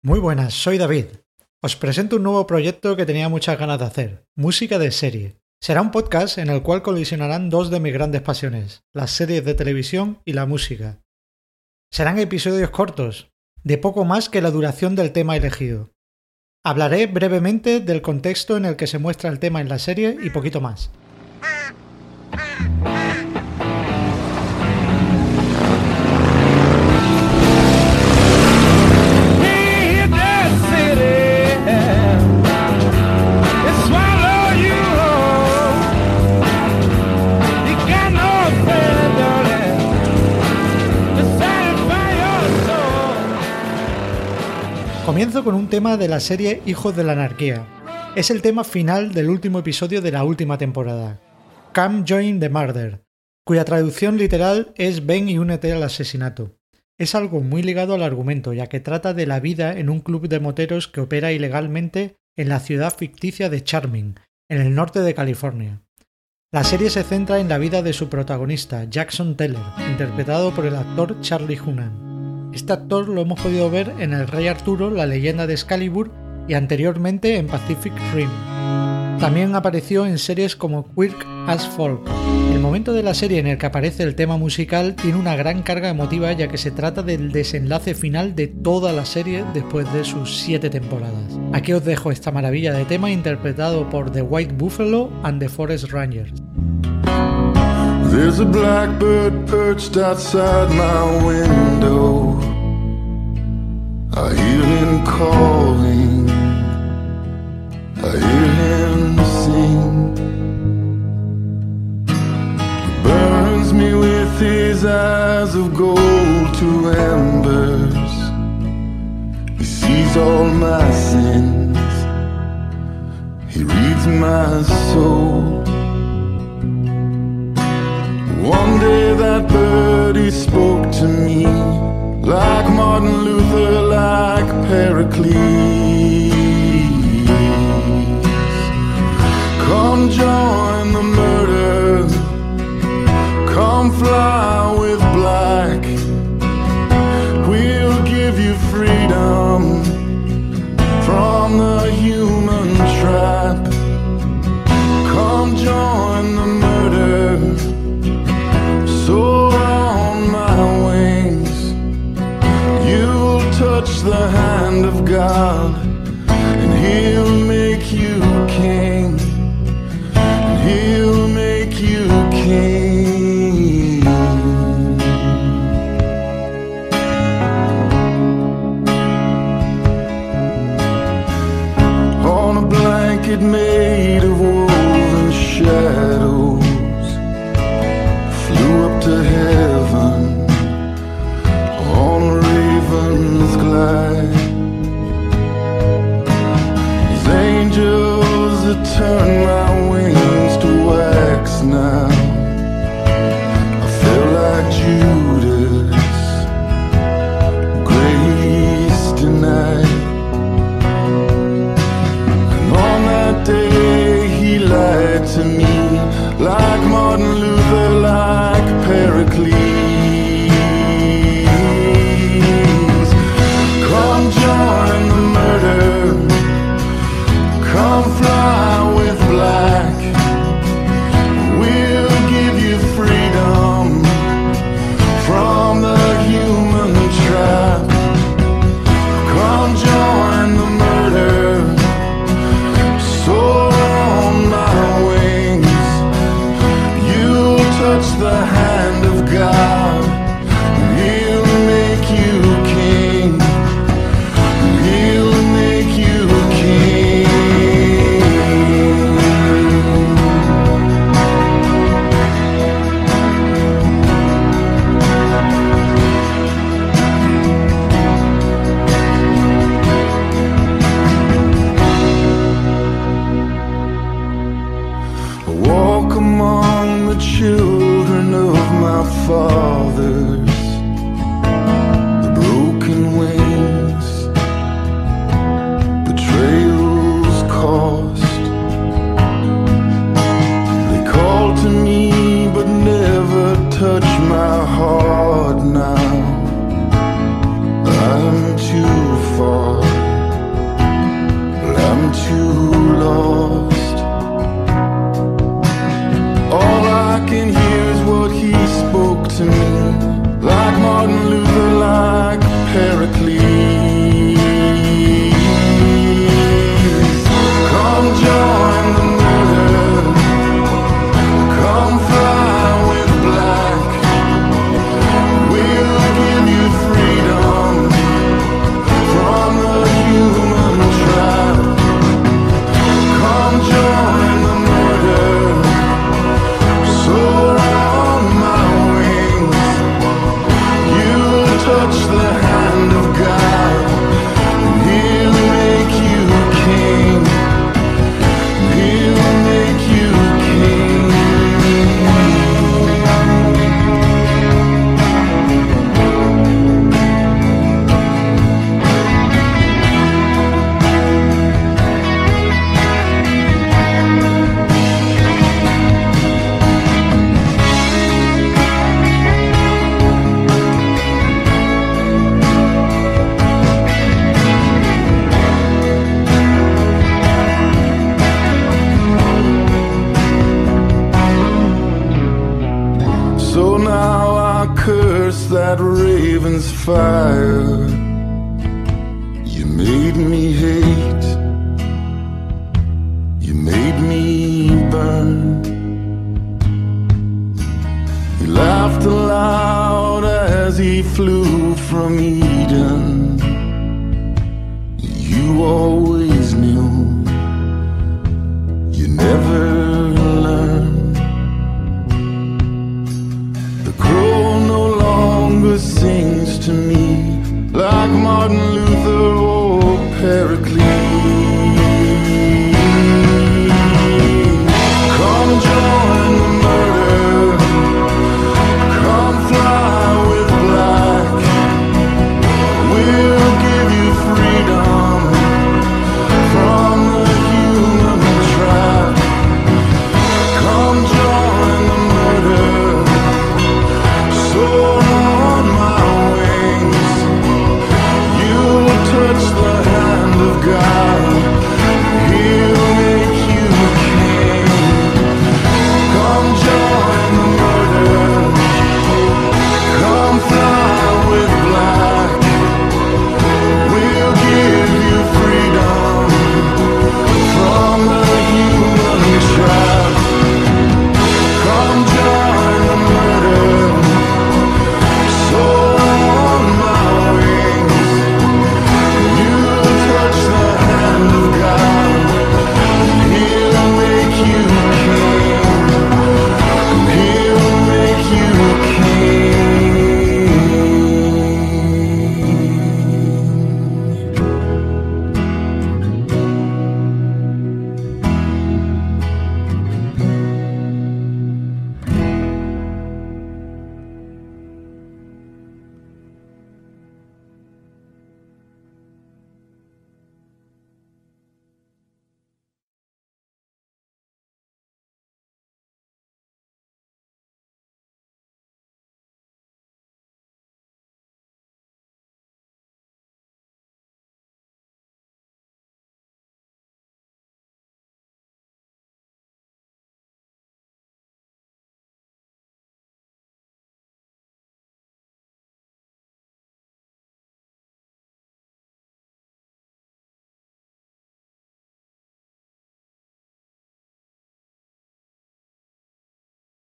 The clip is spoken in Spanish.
Muy buenas, soy David. Os presento un nuevo proyecto que tenía muchas ganas de hacer, música de serie. Será un podcast en el cual colisionarán dos de mis grandes pasiones, las series de televisión y la música. Serán episodios cortos, de poco más que la duración del tema elegido. Hablaré brevemente del contexto en el que se muestra el tema en la serie y poquito más. Comienzo con un tema de la serie Hijos de la Anarquía. Es el tema final del último episodio de la última temporada, Come Join the Murder, cuya traducción literal es Ven y únete al asesinato. Es algo muy ligado al argumento, ya que trata de la vida en un club de moteros que opera ilegalmente en la ciudad ficticia de Charming, en el norte de California. La serie se centra en la vida de su protagonista, Jackson Teller, interpretado por el actor Charlie Hunnam. Este actor lo hemos podido ver en El Rey Arturo, la leyenda de Excalibur y anteriormente en Pacific Rim. También apareció en series como Quirk as Folk. El momento de la serie en el que aparece el tema musical tiene una gran carga emotiva ya que se trata del desenlace final de toda la serie después de sus siete temporadas. Aquí os dejo esta maravilla de tema interpretado por The White Buffalo and the Forest Rangers. There's a blackbird perched outside my window. I hear him calling. I hear him sing. He burns me with his eyes of gold to embers. He sees all my sins. He reads my soul. One day that birdie spoke to me like Martin Luther, like Pericles. care. children of my father. heaven's fire. You made me hate, you made me burn. He laughed aloud as he flew from Eden. You always.